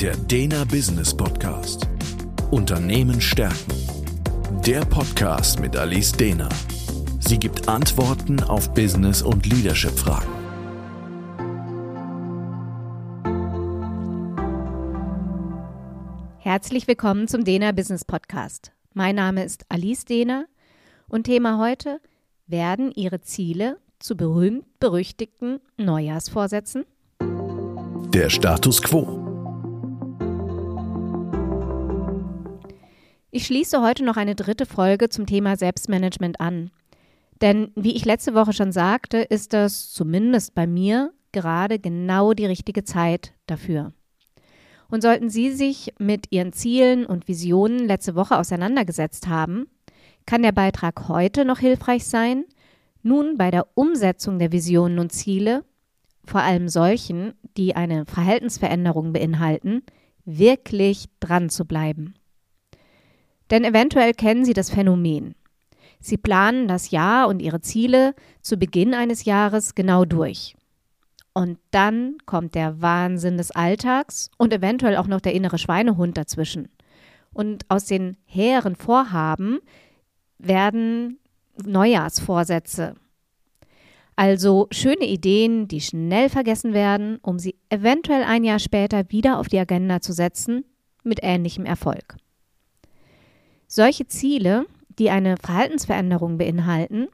Der Dena Business Podcast. Unternehmen stärken. Der Podcast mit Alice Dena. Sie gibt Antworten auf Business- und Leadership-Fragen. Herzlich willkommen zum Dena Business Podcast. Mein Name ist Alice Dena und Thema heute: Werden Ihre Ziele zu berühmt-berüchtigten Neujahrsvorsätzen? Der Status quo. Ich schließe heute noch eine dritte Folge zum Thema Selbstmanagement an. Denn wie ich letzte Woche schon sagte, ist das zumindest bei mir gerade genau die richtige Zeit dafür. Und sollten Sie sich mit Ihren Zielen und Visionen letzte Woche auseinandergesetzt haben, kann der Beitrag heute noch hilfreich sein, nun bei der Umsetzung der Visionen und Ziele, vor allem solchen, die eine Verhaltensveränderung beinhalten, wirklich dran zu bleiben. Denn eventuell kennen Sie das Phänomen. Sie planen das Jahr und Ihre Ziele zu Beginn eines Jahres genau durch. Und dann kommt der Wahnsinn des Alltags und eventuell auch noch der innere Schweinehund dazwischen. Und aus den hehren Vorhaben werden Neujahrsvorsätze. Also schöne Ideen, die schnell vergessen werden, um sie eventuell ein Jahr später wieder auf die Agenda zu setzen, mit ähnlichem Erfolg. Solche Ziele, die eine Verhaltensveränderung beinhalten,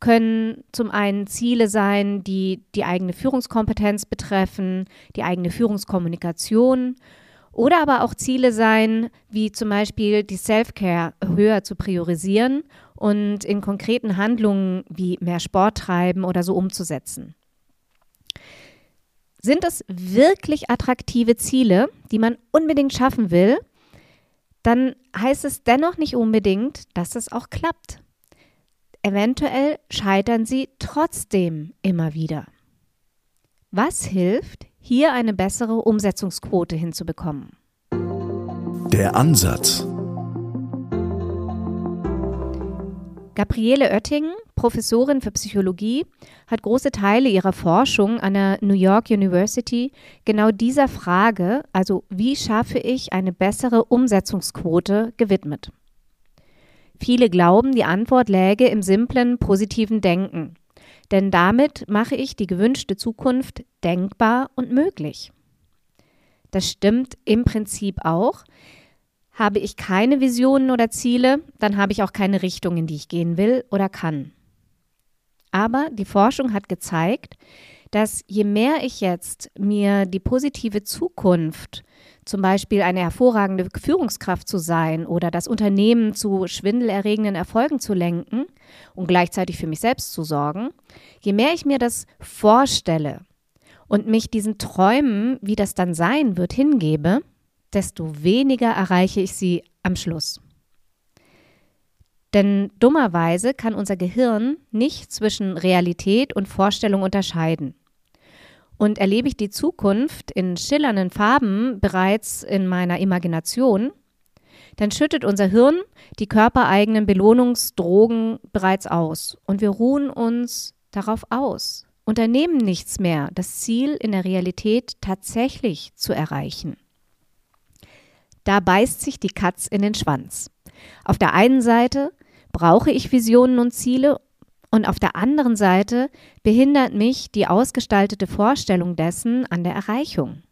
können zum einen Ziele sein, die die eigene Führungskompetenz betreffen, die eigene Führungskommunikation oder aber auch Ziele sein, wie zum Beispiel die Self-Care höher zu priorisieren und in konkreten Handlungen wie mehr Sport treiben oder so umzusetzen. Sind es wirklich attraktive Ziele, die man unbedingt schaffen will, dann heißt es dennoch nicht unbedingt, dass es auch klappt. Eventuell scheitern sie trotzdem immer wieder. Was hilft, hier eine bessere Umsetzungsquote hinzubekommen? Der Ansatz. Gabriele Oetting, Professorin für Psychologie, hat große Teile ihrer Forschung an der New York University genau dieser Frage, also wie schaffe ich eine bessere Umsetzungsquote, gewidmet. Viele glauben, die Antwort läge im simplen positiven Denken, denn damit mache ich die gewünschte Zukunft denkbar und möglich. Das stimmt im Prinzip auch, habe ich keine Visionen oder Ziele, dann habe ich auch keine Richtung, in die ich gehen will oder kann. Aber die Forschung hat gezeigt, dass je mehr ich jetzt mir die positive Zukunft, zum Beispiel eine hervorragende Führungskraft zu sein oder das Unternehmen zu schwindelerregenden Erfolgen zu lenken und gleichzeitig für mich selbst zu sorgen, je mehr ich mir das vorstelle und mich diesen Träumen, wie das dann sein wird, hingebe, desto weniger erreiche ich sie am Schluss. Denn dummerweise kann unser Gehirn nicht zwischen Realität und Vorstellung unterscheiden. Und erlebe ich die Zukunft in schillernden Farben bereits in meiner Imagination, dann schüttet unser Hirn die körpereigenen Belohnungsdrogen bereits aus und wir ruhen uns darauf aus, unternehmen nichts mehr, das Ziel in der Realität tatsächlich zu erreichen. Da beißt sich die Katz in den Schwanz. Auf der einen Seite brauche ich Visionen und Ziele und auf der anderen Seite behindert mich die ausgestaltete Vorstellung dessen an der Erreichung.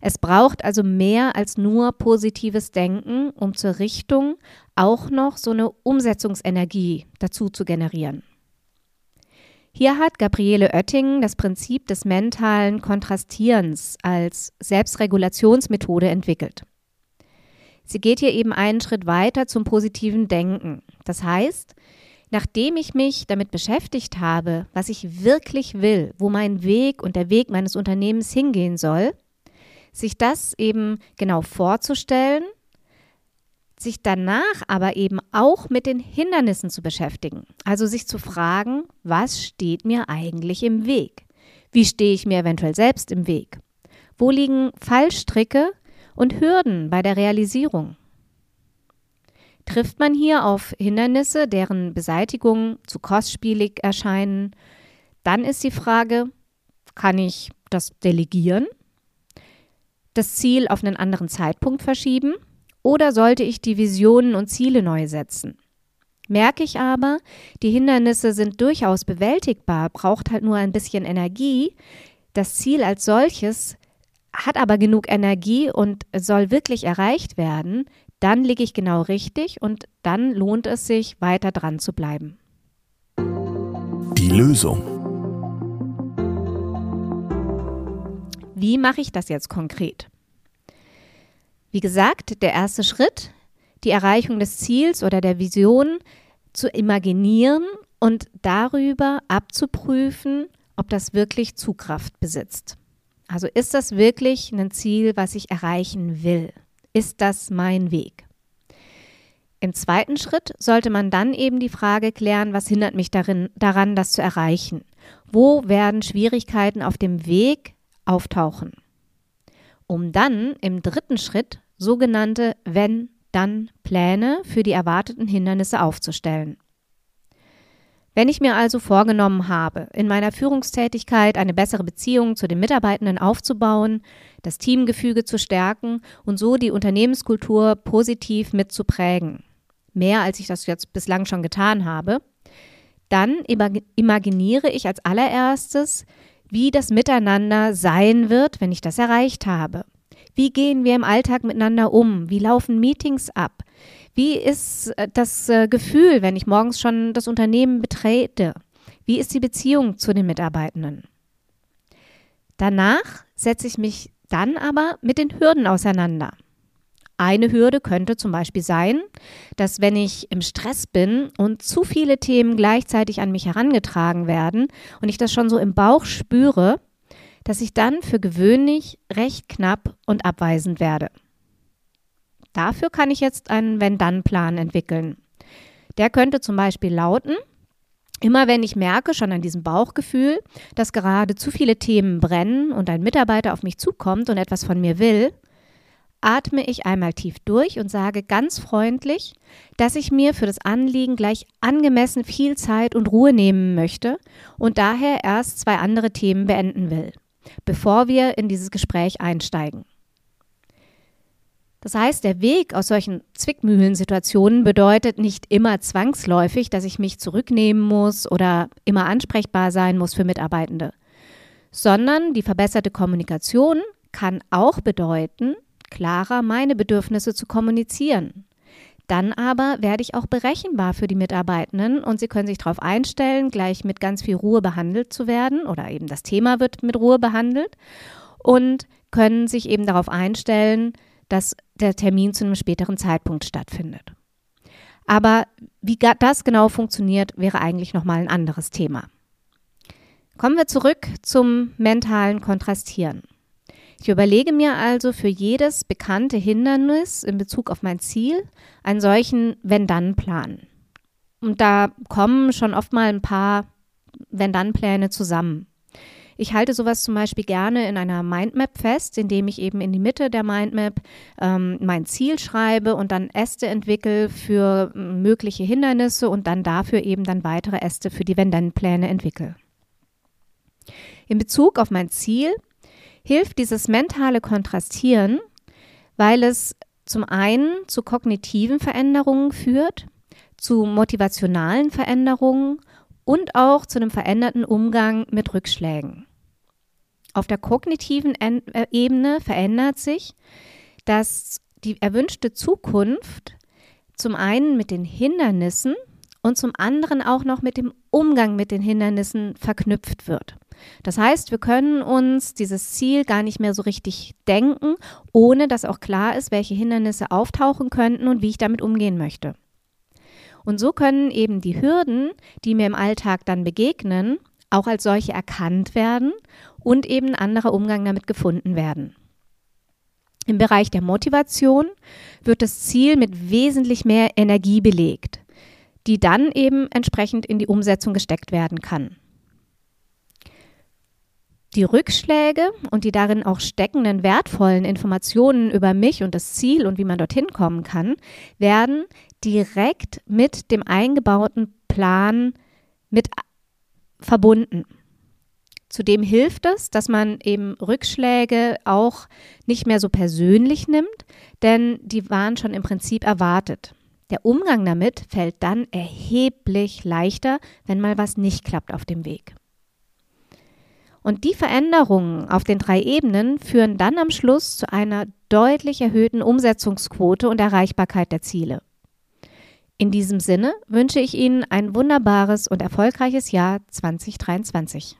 Es braucht also mehr als nur positives Denken, um zur Richtung auch noch so eine Umsetzungsenergie dazu zu generieren. Hier hat Gabriele Oetting das Prinzip des mentalen Kontrastierens als Selbstregulationsmethode entwickelt. Sie geht hier eben einen Schritt weiter zum positiven Denken. Das heißt, nachdem ich mich damit beschäftigt habe, was ich wirklich will, wo mein Weg und der Weg meines Unternehmens hingehen soll, sich das eben genau vorzustellen, sich danach aber eben auch mit den Hindernissen zu beschäftigen. Also sich zu fragen, was steht mir eigentlich im Weg? Wie stehe ich mir eventuell selbst im Weg? Wo liegen Fallstricke, und Hürden bei der Realisierung. Trifft man hier auf Hindernisse, deren Beseitigung zu kostspielig erscheinen, dann ist die Frage, kann ich das delegieren? das Ziel auf einen anderen Zeitpunkt verschieben oder sollte ich die Visionen und Ziele neu setzen? Merke ich aber, die Hindernisse sind durchaus bewältigbar, braucht halt nur ein bisschen Energie. Das Ziel als solches hat aber genug Energie und soll wirklich erreicht werden, dann liege ich genau richtig und dann lohnt es sich, weiter dran zu bleiben. Die Lösung. Wie mache ich das jetzt konkret? Wie gesagt, der erste Schritt, die Erreichung des Ziels oder der Vision zu imaginieren und darüber abzuprüfen, ob das wirklich Zugkraft besitzt. Also ist das wirklich ein Ziel, was ich erreichen will? Ist das mein Weg? Im zweiten Schritt sollte man dann eben die Frage klären, was hindert mich darin, daran, das zu erreichen? Wo werden Schwierigkeiten auf dem Weg auftauchen? Um dann im dritten Schritt sogenannte Wenn-Dann-Pläne für die erwarteten Hindernisse aufzustellen. Wenn ich mir also vorgenommen habe, in meiner Führungstätigkeit eine bessere Beziehung zu den Mitarbeitenden aufzubauen, das Teamgefüge zu stärken und so die Unternehmenskultur positiv mitzuprägen, mehr als ich das jetzt bislang schon getan habe, dann imaginiere ich als allererstes, wie das Miteinander sein wird, wenn ich das erreicht habe. Wie gehen wir im Alltag miteinander um? Wie laufen Meetings ab? Wie ist äh, das äh, Gefühl, wenn ich morgens schon das Unternehmen betrete? Wie ist die Beziehung zu den Mitarbeitenden? Danach setze ich mich dann aber mit den Hürden auseinander. Eine Hürde könnte zum Beispiel sein, dass wenn ich im Stress bin und zu viele Themen gleichzeitig an mich herangetragen werden und ich das schon so im Bauch spüre, dass ich dann für gewöhnlich recht knapp und abweisend werde. Dafür kann ich jetzt einen Wenn-Dann-Plan entwickeln. Der könnte zum Beispiel lauten, immer wenn ich merke, schon an diesem Bauchgefühl, dass gerade zu viele Themen brennen und ein Mitarbeiter auf mich zukommt und etwas von mir will, atme ich einmal tief durch und sage ganz freundlich, dass ich mir für das Anliegen gleich angemessen viel Zeit und Ruhe nehmen möchte und daher erst zwei andere Themen beenden will, bevor wir in dieses Gespräch einsteigen. Das heißt, der Weg aus solchen Zwickmühlensituationen bedeutet nicht immer zwangsläufig, dass ich mich zurücknehmen muss oder immer ansprechbar sein muss für Mitarbeitende, sondern die verbesserte Kommunikation kann auch bedeuten, klarer meine Bedürfnisse zu kommunizieren. Dann aber werde ich auch berechenbar für die Mitarbeitenden und sie können sich darauf einstellen, gleich mit ganz viel Ruhe behandelt zu werden oder eben das Thema wird mit Ruhe behandelt und können sich eben darauf einstellen, dass der Termin zu einem späteren Zeitpunkt stattfindet. Aber wie das genau funktioniert, wäre eigentlich nochmal ein anderes Thema. Kommen wir zurück zum mentalen Kontrastieren. Ich überlege mir also für jedes bekannte Hindernis in Bezug auf mein Ziel einen solchen Wenn-Dann-Plan. Und da kommen schon oft mal ein paar Wenn-Dann-Pläne zusammen. Ich halte sowas zum Beispiel gerne in einer Mindmap fest, indem ich eben in die Mitte der Mindmap ähm, mein Ziel schreibe und dann Äste entwickle für mögliche Hindernisse und dann dafür eben dann weitere Äste für die Wenn-Dann-Pläne entwickle. In Bezug auf mein Ziel hilft dieses mentale Kontrastieren, weil es zum einen zu kognitiven Veränderungen führt, zu motivationalen Veränderungen und auch zu einem veränderten Umgang mit Rückschlägen. Auf der kognitiven äh, Ebene verändert sich, dass die erwünschte Zukunft zum einen mit den Hindernissen und zum anderen auch noch mit dem Umgang mit den Hindernissen verknüpft wird. Das heißt, wir können uns dieses Ziel gar nicht mehr so richtig denken, ohne dass auch klar ist, welche Hindernisse auftauchen könnten und wie ich damit umgehen möchte. Und so können eben die Hürden, die mir im Alltag dann begegnen, auch als solche erkannt werden und eben ein anderer Umgang damit gefunden werden. Im Bereich der Motivation wird das Ziel mit wesentlich mehr Energie belegt, die dann eben entsprechend in die Umsetzung gesteckt werden kann. Die Rückschläge und die darin auch steckenden wertvollen Informationen über mich und das Ziel und wie man dorthin kommen kann, werden direkt mit dem eingebauten Plan mit verbunden. Zudem hilft es, dass man eben Rückschläge auch nicht mehr so persönlich nimmt, denn die waren schon im Prinzip erwartet. Der Umgang damit fällt dann erheblich leichter, wenn mal was nicht klappt auf dem Weg. Und die Veränderungen auf den drei Ebenen führen dann am Schluss zu einer deutlich erhöhten Umsetzungsquote und Erreichbarkeit der Ziele. In diesem Sinne wünsche ich Ihnen ein wunderbares und erfolgreiches Jahr 2023.